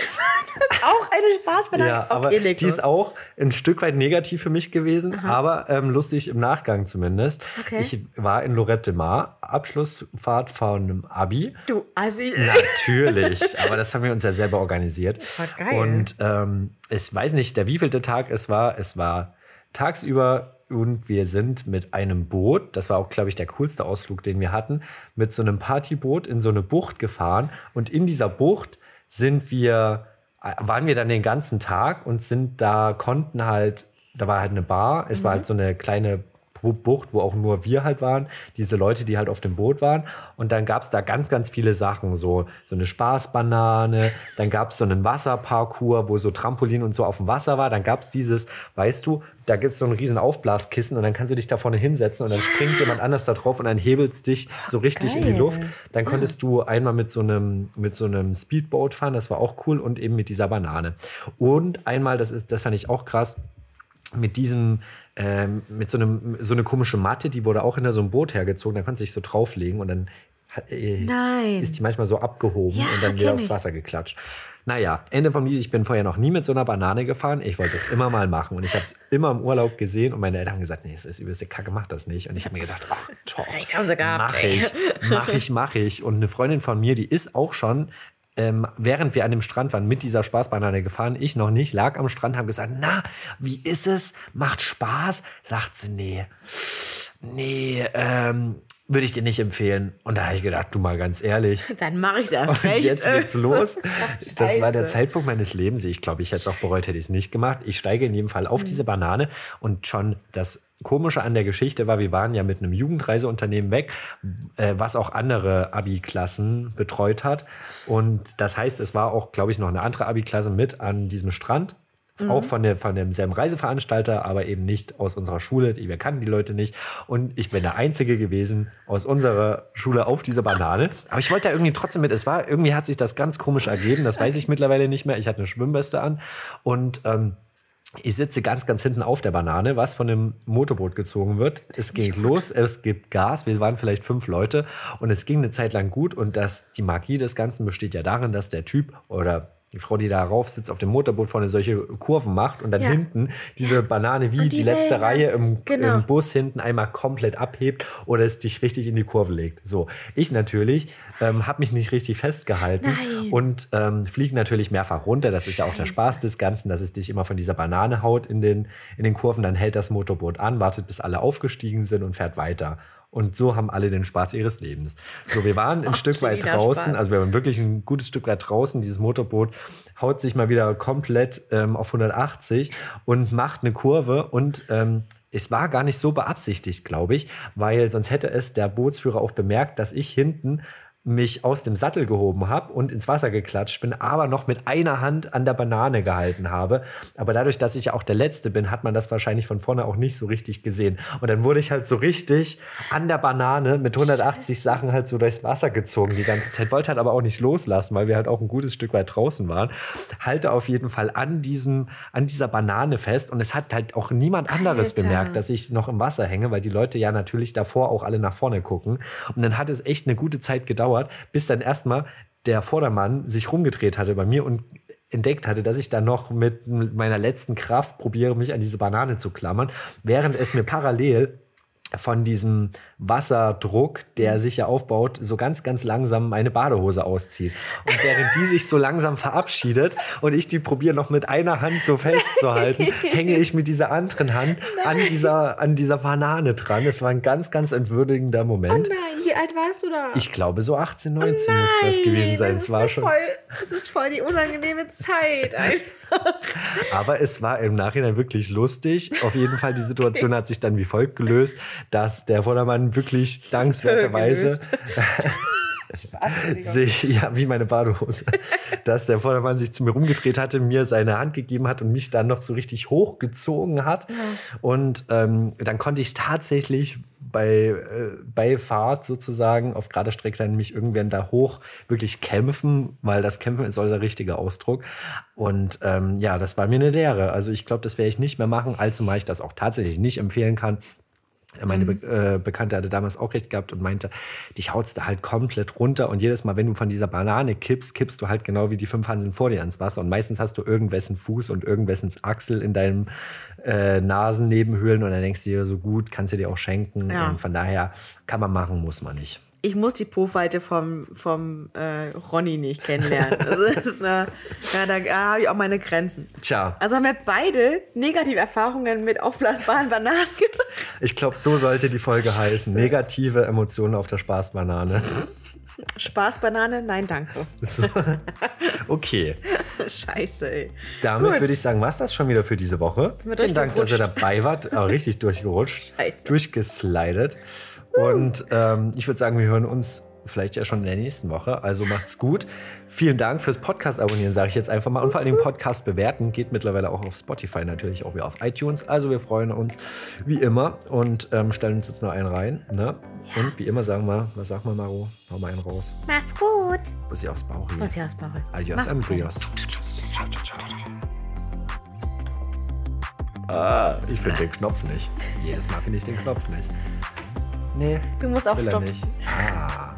Auch eine Spaßbanane. Ja, aber okay, leg die ist auch ein Stück weit negativ für mich gewesen, aber ähm, lustig im Nachgang zumindest. Okay. Ich war in Lorette de Mar, Abschlussfahrt von einem Abi. Du Assi. Natürlich, aber das haben wir uns ja selber organisiert. War geil. Und ähm, ich weiß nicht, der wievielte Tag es war. Es war tagsüber und wir sind mit einem Boot, das war auch, glaube ich, der coolste Ausflug, den wir hatten, mit so einem Partyboot in so eine Bucht gefahren. Und in dieser Bucht sind wir, äh, waren wir dann den ganzen Tag und sind da, konnten halt, da war halt eine Bar, es war halt so eine kleine Bucht, wo auch nur wir halt waren, diese Leute, die halt auf dem Boot waren. Und dann gab es da ganz, ganz viele Sachen, so, so eine Spaßbanane, dann gab es so einen Wasserparcours, wo so Trampolin und so auf dem Wasser war. Dann gab es dieses, weißt du, da gibt es so ein riesen Aufblaskissen und dann kannst du dich da vorne hinsetzen und dann springt jemand anders da drauf und dann hebelst dich so richtig in die Geil. Luft. Dann konntest du einmal mit so einem, mit so einem Speedboat fahren, das war auch cool und eben mit dieser Banane. Und einmal, das ist, das fand ich auch krass, mit diesem, ähm, mit so einem, so eine komische Matte, die wurde auch hinter so einem Boot hergezogen, da konntest du dich so drauflegen und dann äh, Nein. ist die manchmal so abgehoben Ja, und dann wieder aufs. Wasser geklatscht. Naja, Ende vom Lied, ich bin vorher noch nie mit so einer Banane gefahren. Ich wollte es immer mal machen und ich habe es immer im Urlaub gesehen und meine Eltern haben gesagt, nee, es ist übelste Kacke, mach das nicht. Und ich habe mir gedacht, ach, toll, mach ich, mach ich, mach ich. Und eine Freundin von mir, die ist auch schon ähm, während wir an dem Strand waren, mit dieser Spaßbanane gefahren. Ich noch nicht, lag am Strand, haben gesagt, na, wie ist es? Macht Spaß? Sagt sie, nee, nee, ähm, würde ich dir nicht empfehlen. Und da habe ich gedacht, du mal ganz ehrlich. Dann mache ich es erst Und recht. jetzt geht's los. Ach, Das war der. Zeitpunkt meines Lebens. Ich glaube, ich hätte es auch bereut, hätte ich es nicht gemacht. Ich steige in jedem Fall Mhm. auf diese Banane und schon das Komische an der Geschichte war, wir waren ja mit einem Jugendreiseunternehmen weg, äh, was auch andere Abi-Klassen betreut hat. Und das heißt, es war auch, glaube ich, noch eine andere Abi-Klasse mit an diesem Strand. Mhm. Auch von, der, von demselben Reiseveranstalter, aber eben nicht aus unserer Schule. Wir kannten die Leute nicht. Und ich bin der Einzige gewesen aus unserer Schule auf dieser Banane. Aber ich wollte da irgendwie trotzdem mit. Es war, irgendwie hat sich das ganz komisch ergeben. Das weiß ich mittlerweile nicht mehr. Ich hatte eine Schwimmweste an. Und ähm, ich sitze ganz, ganz hinten auf der Banane, was von dem Motorboot gezogen wird. Es ging los, es gibt Gas, wir waren vielleicht fünf Leute und es ging eine Zeit lang gut. Und das, die Magie des Ganzen besteht ja darin, dass der Typ oder die Frau, die da rauf sitzt, auf dem Motorboot vorne solche Kurven macht und dann Ja. hinten diese Banane wie die, die letzte Wellen. Reihe im, Genau. im Bus hinten einmal komplett abhebt oder es dich richtig in die Kurve legt. So, ich natürlich ähm, habe mich nicht richtig festgehalten Nein. und ähm, fliege natürlich mehrfach runter. Das ist ja auch der. Spaß des Ganzen, dass es dich immer von dieser Banane haut in den, in den Kurven. Dann hält das Motorboot an, wartet, bis alle aufgestiegen sind und fährt weiter. Und so haben alle den Spaß ihres Lebens. So, wir waren ein Ach, Stück weit draußen, Spaß. also wir waren wirklich ein gutes Stück weit draußen. Dieses Motorboot haut sich mal wieder komplett ähm, auf 180 und macht eine Kurve und ähm, es war gar nicht so beabsichtigt, glaube ich, weil sonst hätte es der Bootsführer auch bemerkt, dass ich hinten mich aus dem Sattel gehoben habe und ins Wasser geklatscht bin, aber noch mit einer Hand an der Banane gehalten habe. Aber dadurch, dass ich ja auch der Letzte bin, hat man das wahrscheinlich von vorne auch nicht so richtig gesehen. Und dann wurde ich halt so richtig an der Banane mit 180 Sachen halt so durchs Wasser gezogen die ganze Zeit. Wollte halt aber auch nicht loslassen, weil wir halt auch ein gutes Stück weit draußen waren. Halte auf jeden Fall an diesem, an dieser Banane fest und es hat halt auch niemand anderes Alter. bemerkt, dass ich noch im Wasser hänge, weil die Leute ja natürlich davor auch alle nach vorne gucken. Und dann hat es echt eine gute Zeit gedauert, bis dann erstmal der Vordermann sich rumgedreht hatte bei mir und entdeckt hatte, dass ich dann noch mit meiner letzten Kraft probiere, mich an diese Banane zu klammern, während es mir parallel von diesem Wasserdruck, der sich ja aufbaut, so ganz, ganz langsam meine Badehose auszieht. Und während die sich so langsam verabschiedet und ich die probiere noch mit einer Hand so festzuhalten, hänge ich mit dieser anderen Hand an dieser, an dieser Banane dran. Es war ein ganz, ganz entwürdigender Moment. Nein, wie alt warst du da? Ich glaube, so 18, 19 muss das gewesen sein. Das Es war schon. voll, das ist voll die unangenehme Zeit. einfach. Aber es war im Nachhinein wirklich lustig. Auf jeden Fall, die Situation hat sich dann wie folgt gelöst, dass der Vordermann wirklich dankenswerterweise sich, ja, wie meine Badehose, dass der Vordermann sich zu mir rumgedreht hatte, mir seine Hand gegeben hat und mich dann noch so richtig hochgezogen hat. Und ähm, dann konnte ich tatsächlich bei, äh, bei Fahrt sozusagen auf gerader Strecke dann mich irgendwann da hoch wirklich kämpfen, weil das Kämpfen ist unser richtiger Ausdruck. Und ähm, ja, das war mir eine Lehre. Also ich glaube, das werde ich nicht mehr machen, allzumal ich das auch tatsächlich nicht empfehlen kann. Meine Be äh, Bekannte hatte damals auch recht gehabt und meinte, dich haut's da halt komplett runter und jedes Mal, wenn du von dieser Banane kippst, kippst du halt genau wie die fünf Hansen vor dir ins Wasser und meistens hast du irgendwessen Fuß und irgendwessens Achsel in deinem äh, Nasennebenhöhlen und dann denkst du dir so gut, kannst du dir auch schenken Ja. und von daher kann man machen, muss man nicht. Ich muss die Po-Falte vom, vom äh, Ronny nicht kennenlernen. Also das ist eine, ja, da, da habe ich auch meine Grenzen. Tja, Also haben wir beide negative Erfahrungen mit aufblasbaren Bananen gemacht. ich glaube, so sollte die Folge heißen. Negative Emotionen auf der Spaßbanane. Spaßbanane? Nein, danke. So. Okay. Scheiße, ey. Damit Gut. würde ich sagen, was das schon wieder für diese Woche. Vielen Dank, dass ihr dabei wart. Äh, richtig durchgerutscht. Scheiße. Durchgeslidet. Und ähm, ich würde sagen, wir hören uns vielleicht ja schon in der nächsten Woche. Also macht's gut. Vielen Dank fürs Podcast abonnieren, sage ich jetzt einfach mal. Und vor allem Podcast bewerten. Geht mittlerweile auch auf Spotify, natürlich auch wieder auf iTunes. Also wir freuen uns wie immer und ähm, stellen uns jetzt noch einen rein. Ne? Und wie immer sagen wir, was sag mal, Maro? Hau mal einen raus. Macht's gut. Bussi aufs Bauch. ja aus Bauch. Adios, amigos. Ah, ich finde den Knopf nicht. Jedes Mal finde ich den Knopf nicht. Nee. Du musst auf Stopp. Ah.